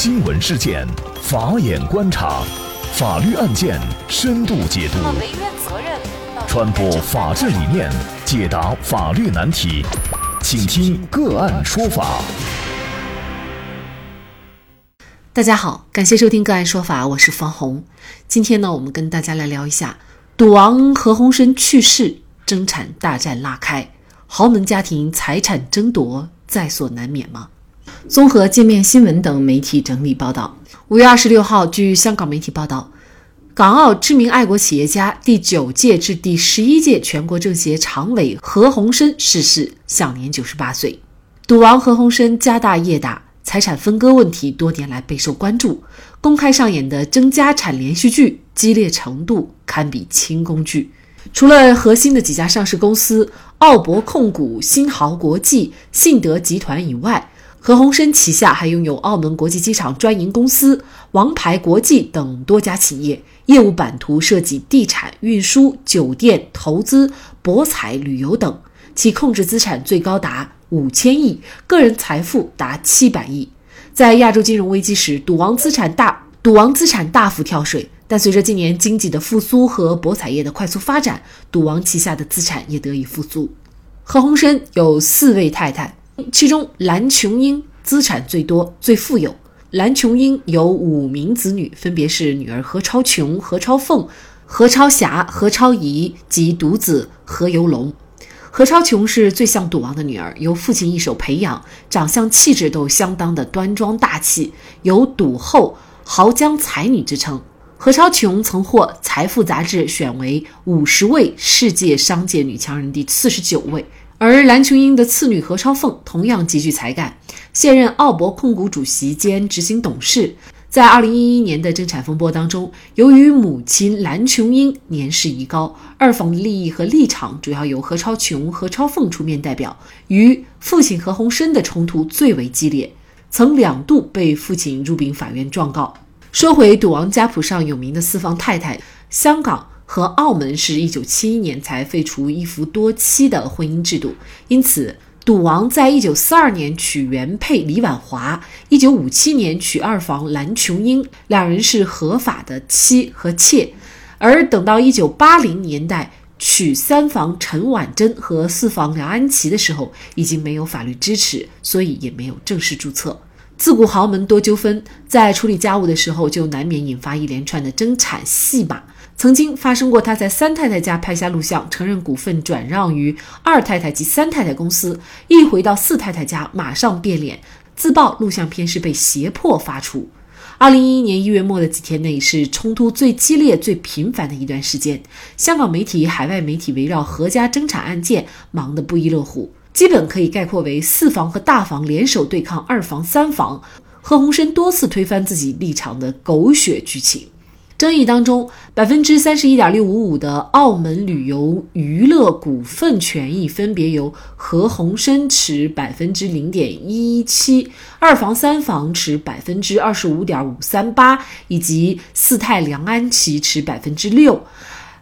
新闻事件，法眼观察，法律案件深度解读，传播法治理念，解答法律难题，请听个案说法。大家好，感谢收听个案说法，我是方红。今天呢，我们跟大家来聊一下赌王何鸿燊去世，争产大战拉开，豪门家庭财产争夺在所难免吗？综合界面新闻等媒体整理报道，五月二十六号，据香港媒体报道，港澳知名爱国企业家、第九届至第十一届全国政协常委何鸿燊逝世，享年九十八岁。赌王何鸿燊家大业大，财产分割问题多年来备受关注，公开上演的争家产连续剧激烈程度堪比清宫剧。除了核心的几家上市公司奥博控股、新濠国际、信德集团以外，何鸿燊旗下还拥有澳门国际机场专营公司、王牌国际等多家企业，业务版图涉及地产、运输、酒店、投资、博彩、旅游等，其控制资产最高达五千亿，个人财富达七百亿。在亚洲金融危机时，赌王资产大赌王资产大幅跳水，但随着近年经济的复苏和博彩业的快速发展，赌王旗下的资产也得以复苏。何鸿燊有四位太太。其中，蓝琼英资产最多、最富有。蓝琼英有五名子女，分别是女儿何超琼、何超凤、何超霞、何超仪及独子何猷龙。何超琼是最像赌王的女儿，由父亲一手培养，长相气质都相当的端庄大气，有赌后豪江才女之称。何超琼曾获《财富》杂志选为五十位世界商界女强人第四十九位。而蓝琼英的次女何超凤同样极具才干，现任奥博控股主席兼执行董事。在2011年的争产风波当中，由于母亲蓝琼英年事已高，二房的利益和立场主要由何超琼、何超凤出面代表，与父亲何鸿燊的冲突最为激烈，曾两度被父亲入禀法院状告。说回赌王家谱上有名的四房太太，香港。和澳门是一九七一年才废除一夫多妻的婚姻制度，因此赌王在一九四二年娶原配李婉华，一九五七年娶二房蓝琼英，两人是合法的妻和妾。而等到一九八零年代娶三房陈婉珍和四房梁安琪的时候，已经没有法律支持，所以也没有正式注册。自古豪门多纠纷，在处理家务的时候，就难免引发一连串的争产戏码。曾经发生过，他在三太太家拍下录像，承认股份转让于二太太及三太太公司，一回到四太太家，马上变脸，自曝录像片是被胁迫发出。二零一一年一月末的几天内，是冲突最激烈、最频繁的一段时间。香港媒体、海外媒体围绕何家争产案件忙得不亦乐乎，基本可以概括为四房和大房联手对抗二房、三房，何鸿燊多次推翻自己立场的狗血剧情。争议当中，百分之三十一点六五五的澳门旅游娱乐股份权益分别由何鸿燊持百分之零点一一七，二房三房持百分之二十五点五三八，以及四太梁安琪持百分之六。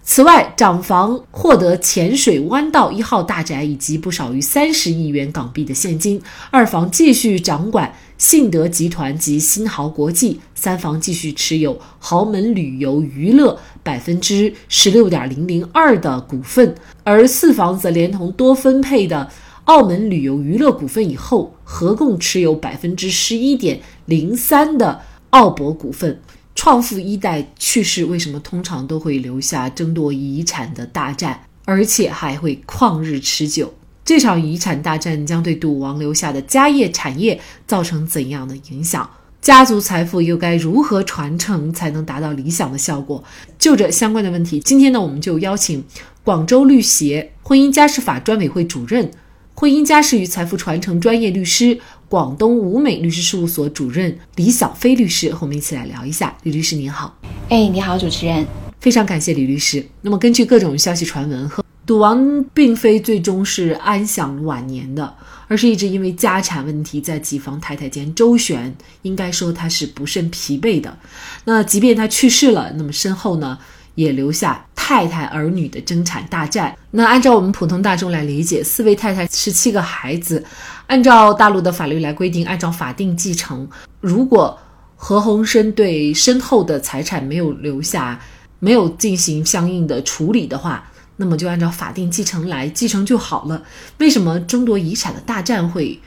此外，长房获得浅水湾道一号大宅以及不少于三十亿元港币的现金，二房继续掌管。信德集团及新豪国际三房继续持有豪门旅游娱乐百分之十六点零零二的股份，而四房则连同多分配的澳门旅游娱乐股份以后，合共持有百分之十一点零三的澳博股份。创富一代去世，为什么通常都会留下争夺遗产的大战，而且还会旷日持久？这场遗产大战将对赌王留下的家业产业造成怎样的影响？家族财富又该如何传承才能达到理想的效果？就这相关的问题，今天呢，我们就邀请广州律协婚姻家事法专委会主任、婚姻家事与财富传承专业律师、广东吴美律师事务所主任李小飞律师和我们一起来聊一下。李律师您好，哎，你好，主持人，非常感谢李律师。那么根据各种消息传闻和。赌王并非最终是安享晚年的，而是一直因为家产问题在几房太太间周旋，应该说他是不甚疲惫的。那即便他去世了，那么身后呢也留下太太儿女的争产大战。那按照我们普通大众来理解，四位太太十七个孩子，按照大陆的法律来规定，按照法定继承，如果何鸿燊对身后的财产没有留下，没有进行相应的处理的话，那么就按照法定继承来继承就好了。为什么争夺遗产的大战会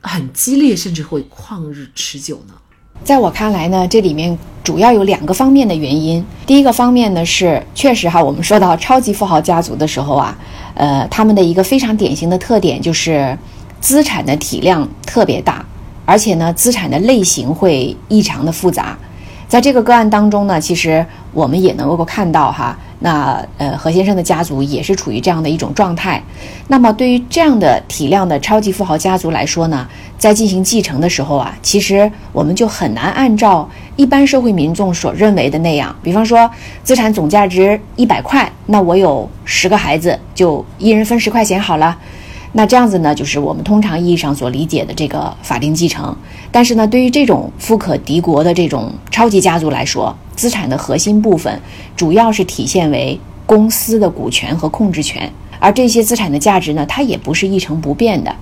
很激烈，甚至会旷日持久呢？在我看来呢，这里面主要有两个方面的原因。第一个方面呢是，确实哈，我们说到超级富豪家族的时候啊，呃，他们的一个非常典型的特点就是资产的体量特别大，而且呢，资产的类型会异常的复杂。在这个个案当中呢，其实我们也能够看到哈。那呃，何先生的家族也是处于这样的一种状态。那么，对于这样的体量的超级富豪家族来说呢，在进行继承的时候啊，其实我们就很难按照一般社会民众所认为的那样，比方说资产总价值一百块，那我有十个孩子，就一人分十块钱好了。那这样子呢，就是我们通常意义上所理解的这个法定继承。但是呢，对于这种富可敌国的这种超级家族来说，资产的核心部分主要是体现为公司的股权和控制权，而这些资产的价值呢，它也不是一成不变的。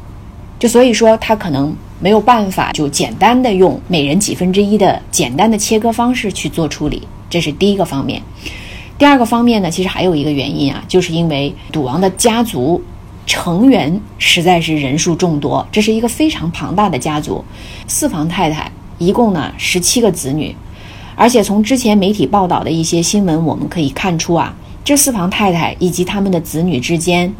就所以说，它可能没有办法就简单的用每人几分之一的简单的切割方式去做处理，这是第一个方面。第二个方面呢，其实还有一个原因啊，就是因为赌王的家族。成员实在是人数众多，这是一个非常庞大的家族，四房太太一共呢十七个子女，而且从之前媒体报道的一些新闻，我们可以看出啊，这四房太太以及他们的子女之间，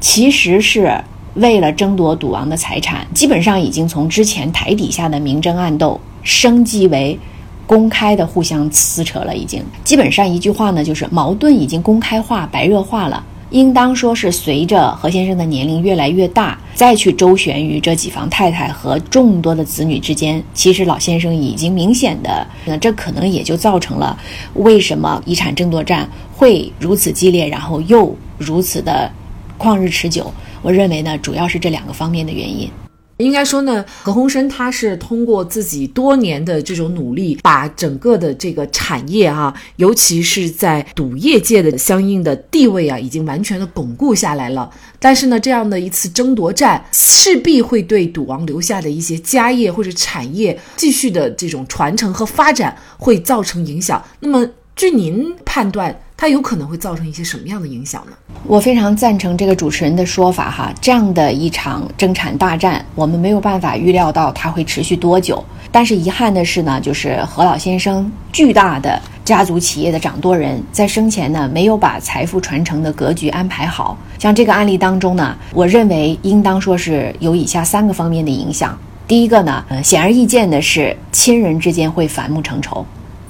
其实是为了争夺赌王的财产，基本上已经从之前台底下的明争暗斗，升级为公开的互相撕扯了，已经基本上一句话呢，就是矛盾已经公开化、白热化了。应当说是随着何先生的年龄越来越大，再去周旋于这几房太太和众多的子女之间，其实老先生已经明显的，那这可能也就造成了为什么遗产争夺战会如此激烈，然后又如此的旷日持久。我认为呢，主要是这两个方面的原因。应该说呢，何鸿燊他是通过自己多年的这种努力，把整个的这个产业啊，尤其是在赌业界的相应的地位啊，已经完全的巩固下来了。但是呢，这样的一次争夺战，势必会对赌王留下的一些家业或者产业继续的这种传承和发展会造成影响。那么，据您判断？它有可能会造成一些什么样的影响呢？我非常赞成这个主持人的说法哈，这样的一场争产大战，我们没有办法预料到它会持续多久。但是遗憾的是呢，就是何老先生巨大的家族企业的掌舵人在生前呢，没有把财富传承的格局安排好。像这个案例当中呢，我认为应当说是有以下三个方面的影响。第一个呢，显而易见的是，亲人之间会反目成仇。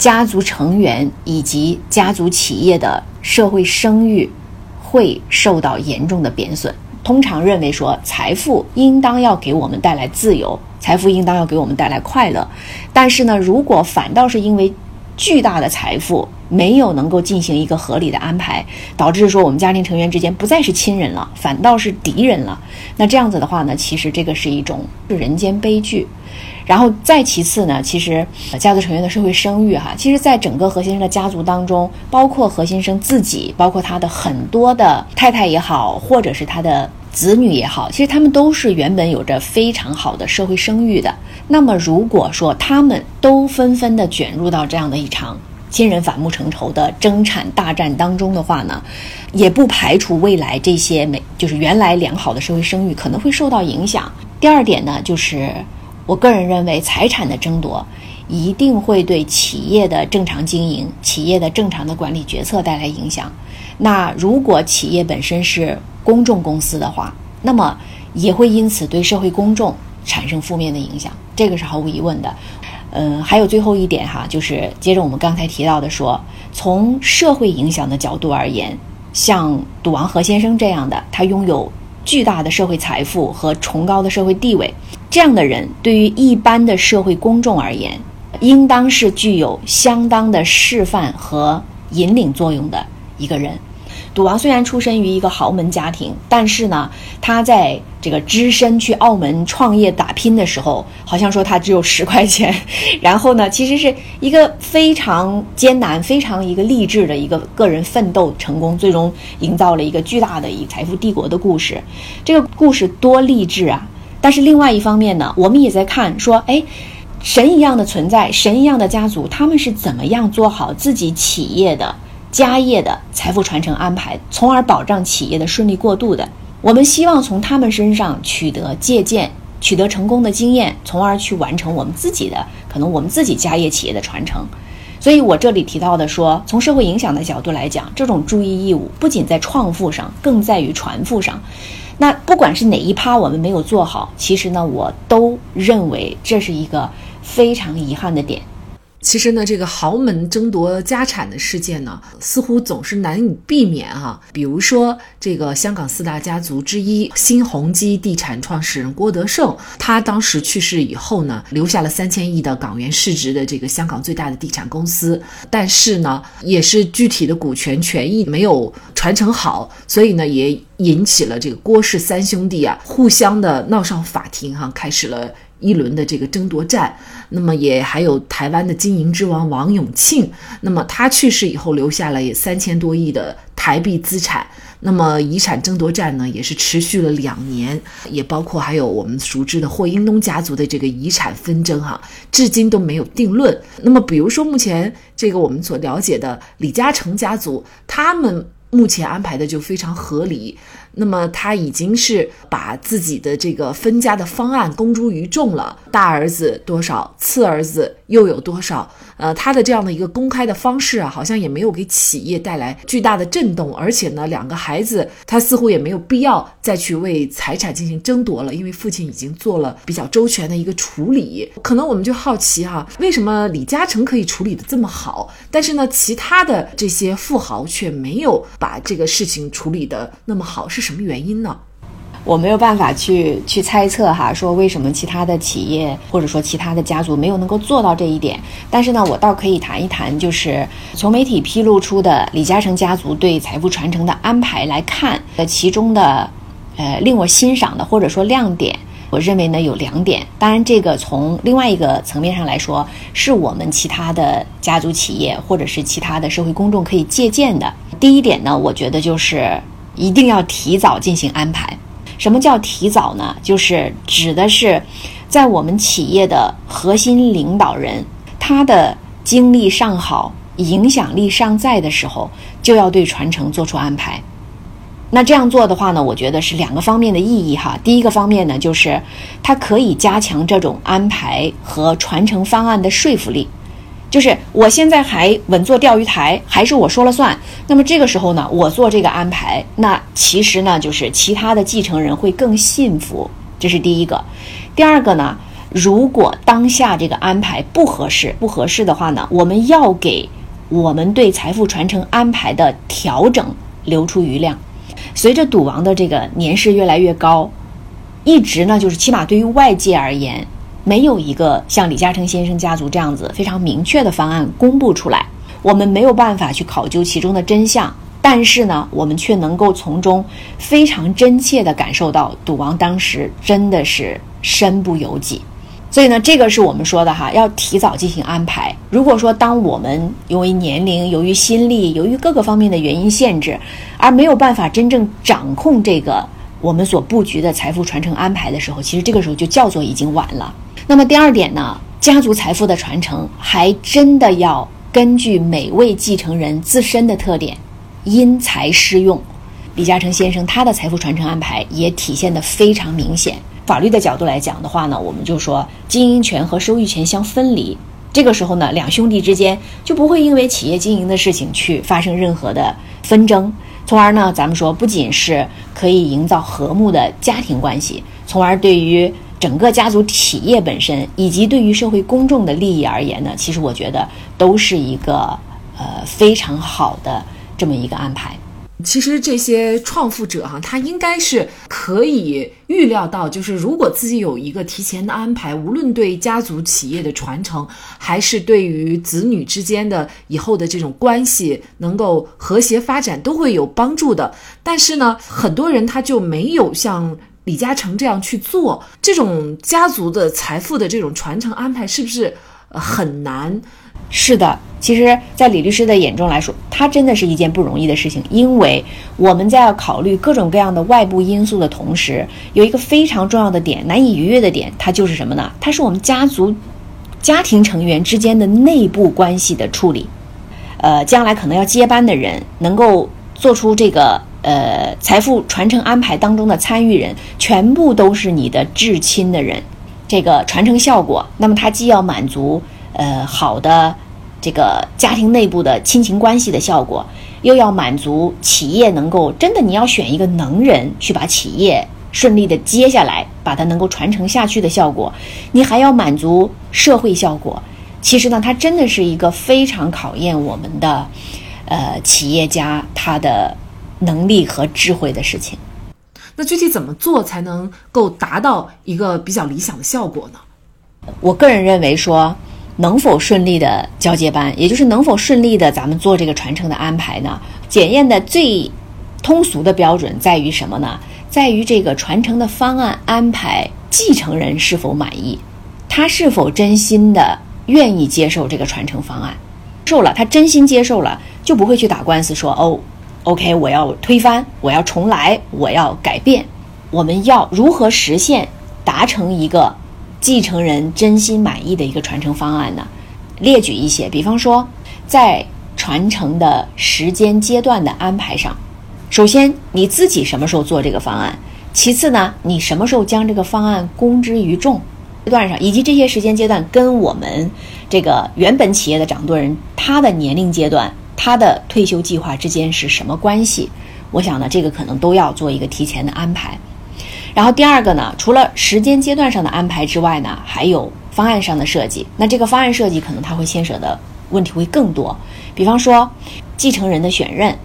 家族成员以及家族企业的社会声誉会受到严重的贬损。通常认为说，财富应当要给我们带来自由，财富应当要给我们带来快乐。但是呢，如果反倒是因为巨大的财富没有能够进行一个合理的安排，导致说我们家庭成员之间不再是亲人了，反倒是敌人了，那这样子的话呢，其实这个是一种人间悲剧。然后再其次呢，其实家族成员的社会声誉哈，其实在整个何先生的家族当中，包括何先生自己，包括他的很多的太太也好，或者是他的子女也好，其实他们都是原本有着非常好的社会声誉的。那么如果说他们都纷纷的卷入到这样的一场亲人反目成仇的争产大战当中的话呢，也不排除未来这些美就是原来良好的社会声誉可能会受到影响。第二点呢，就是。我个人认为，财产的争夺一定会对企业的正常经营、企业的正常的管理决策带来影响。那如果企业本身是公众公司的话，那么也会因此对社会公众产生负面的影响，这个是毫无疑问的。嗯，还有最后一点哈，就是接着我们刚才提到的说，从社会影响的角度而言，像赌王何先生这样的，他拥有巨大的社会财富和崇高的社会地位。这样的人对于一般的社会公众而言，应当是具有相当的示范和引领作用的一个人。赌王虽然出身于一个豪门家庭，但是呢，他在这个只身去澳门创业打拼的时候，好像说他只有十块钱。然后呢，其实是一个非常艰难、非常一个励志的一个个人奋斗成功，最终营造了一个巨大的一财富帝国的故事。这个故事多励志啊！但是另外一方面呢，我们也在看说，哎，神一样的存在，神一样的家族，他们是怎么样做好自己企业的家业的财富传承安排，从而保障企业的顺利过渡的？我们希望从他们身上取得借鉴，取得成功的经验，从而去完成我们自己的可能我们自己家业企业的传承。所以我这里提到的说，从社会影响的角度来讲，这种注意义务不仅在创富上，更在于传富上。那不管是哪一趴我们没有做好，其实呢，我都认为这是一个非常遗憾的点。其实呢，这个豪门争夺家产的事件呢，似乎总是难以避免哈。比如说，这个香港四大家族之一新鸿基地产创始人郭德胜，他当时去世以后呢，留下了三千亿的港元市值的这个香港最大的地产公司，但是呢，也是具体的股权权益没有传承好，所以呢，也引起了这个郭氏三兄弟啊，互相的闹上法庭哈，开始了。一轮的这个争夺战，那么也还有台湾的经营之王王永庆，那么他去世以后留下了也三千多亿的台币资产，那么遗产争夺战呢也是持续了两年，也包括还有我们熟知的霍英东家族的这个遗产纷争哈，至今都没有定论。那么比如说目前这个我们所了解的李嘉诚家族，他们目前安排的就非常合理。那么他已经是把自己的这个分家的方案公诸于众了，大儿子多少，次儿子又有多少？呃，他的这样的一个公开的方式啊，好像也没有给企业带来巨大的震动，而且呢，两个孩子他似乎也没有必要再去为财产进行争夺了，因为父亲已经做了比较周全的一个处理。可能我们就好奇哈，为什么李嘉诚可以处理的这么好，但是呢，其他的这些富豪却没有把这个事情处理的那么好，是什么原因呢？我没有办法去去猜测哈，说为什么其他的企业或者说其他的家族没有能够做到这一点。但是呢，我倒可以谈一谈，就是从媒体披露出的李嘉诚家族对财富传承的安排来看，呃，其中的呃令我欣赏的或者说亮点，我认为呢有两点。当然，这个从另外一个层面上来说，是我们其他的家族企业或者是其他的社会公众可以借鉴的。第一点呢，我觉得就是一定要提早进行安排。什么叫提早呢？就是指的是，在我们企业的核心领导人他的精力尚好、影响力尚在的时候，就要对传承做出安排。那这样做的话呢，我觉得是两个方面的意义哈。第一个方面呢，就是它可以加强这种安排和传承方案的说服力。就是我现在还稳坐钓鱼台，还是我说了算。那么这个时候呢，我做这个安排，那其实呢，就是其他的继承人会更信服。这是第一个。第二个呢，如果当下这个安排不合适，不合适的话呢，我们要给我们对财富传承安排的调整留出余量。随着赌王的这个年事越来越高，一直呢，就是起码对于外界而言。没有一个像李嘉诚先生家族这样子非常明确的方案公布出来，我们没有办法去考究其中的真相。但是呢，我们却能够从中非常真切地感受到赌王当时真的是身不由己。所以呢，这个是我们说的哈，要提早进行安排。如果说当我们由于年龄、由于心力、由于各个方面的原因限制，而没有办法真正掌控这个我们所布局的财富传承安排的时候，其实这个时候就叫做已经晚了。那么第二点呢，家族财富的传承还真的要根据每位继承人自身的特点，因材施用。李嘉诚先生他的财富传承安排也体现的非常明显。法律的角度来讲的话呢，我们就说经营权和收益权相分离。这个时候呢，两兄弟之间就不会因为企业经营的事情去发生任何的纷争，从而呢，咱们说不仅是可以营造和睦的家庭关系，从而对于。整个家族企业本身，以及对于社会公众的利益而言呢，其实我觉得都是一个呃非常好的这么一个安排。其实这些创富者哈，他应该是可以预料到，就是如果自己有一个提前的安排，无论对家族企业的传承，还是对于子女之间的以后的这种关系能够和谐发展，都会有帮助的。但是呢，很多人他就没有像。李嘉诚这样去做，这种家族的财富的这种传承安排，是不是很难？是的，其实，在李律师的眼中来说，它真的是一件不容易的事情。因为我们在要考虑各种各样的外部因素的同时，有一个非常重要的点，难以逾越的点，它就是什么呢？它是我们家族家庭成员之间的内部关系的处理，呃，将来可能要接班的人，能够做出这个呃财富传承安排当中的参与人，全部都是你的至亲的人，这个传承效果，那么它既要满足呃好的这个家庭内部的亲情关系的效果，又要满足企业能够真的你要选一个能人去把企业。顺利的接下来，把它能够传承下去的效果，你还要满足社会效果。其实呢，它真的是一个非常考验我们的，呃，企业家他的能力和智慧的事情。那具体怎么做才能够达到一个比较理想的效果呢？我个人认为说，能否顺利的交接班，也就是能否顺利的咱们做这个传承的安排呢？检验的最通俗的标准在于什么呢？在于这个传承的方案安排，继承人是否满意，他是否真心的愿意接受这个传承方案，受了他真心接受了，就不会去打官司说哦，OK，我要推翻，我要重来，我要改变。我们要如何实现达成一个继承人真心满意的一个传承方案呢？列举一些，比方说在传承的时间阶段的安排上。首先，你自己什么时候做这个方案？其次呢，你什么时候将这个方案公之于众？阶段上，以及这些时间阶段跟我们这个原本企业的掌舵人他的年龄阶段、他的退休计划之间是什么关系？我想呢，这个可能都要做一个提前的安排。然后第二个呢，除了时间阶段上的安排之外呢，还有方案上的设计。那这个方案设计可能它会牵扯的问题会更多，比方说继承人的选任。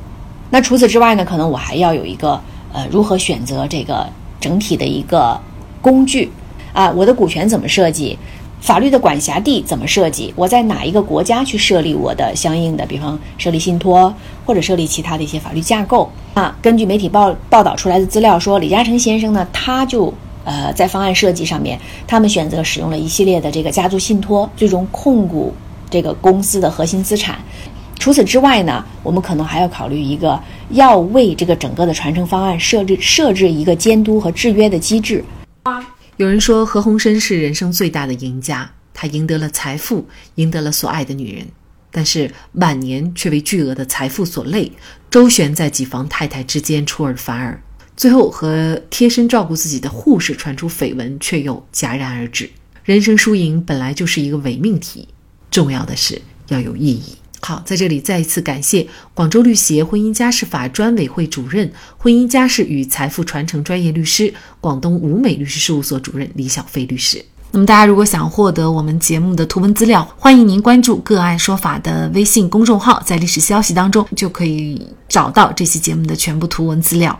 那除此之外呢？可能我还要有一个呃，如何选择这个整体的一个工具啊？我的股权怎么设计？法律的管辖地怎么设计？我在哪一个国家去设立我的相应的，比方设立信托或者设立其他的一些法律架构啊？根据媒体报报道出来的资料说，李嘉诚先生呢，他就呃在方案设计上面，他们选择使用了一系列的这个家族信托，最终控股这个公司的核心资产。除此之外呢，我们可能还要考虑一个，要为这个整个的传承方案设置设置一个监督和制约的机制。有人说何鸿燊是人生最大的赢家，他赢得了财富，赢得了所爱的女人，但是晚年却为巨额的财富所累，周旋在几房太太之间出尔反尔，最后和贴身照顾自己的护士传出绯闻，却又戛然而止。人生输赢本来就是一个伪命题，重要的是要有意义。好，在这里再一次感谢广州律协婚姻家事法专委会主任、婚姻家事与财富传承专业律师、广东吴美律师事务所主任李小飞律师。那么，大家如果想获得我们节目的图文资料，欢迎您关注“个案说法”的微信公众号，在历史消息当中就可以找到这期节目的全部图文资料。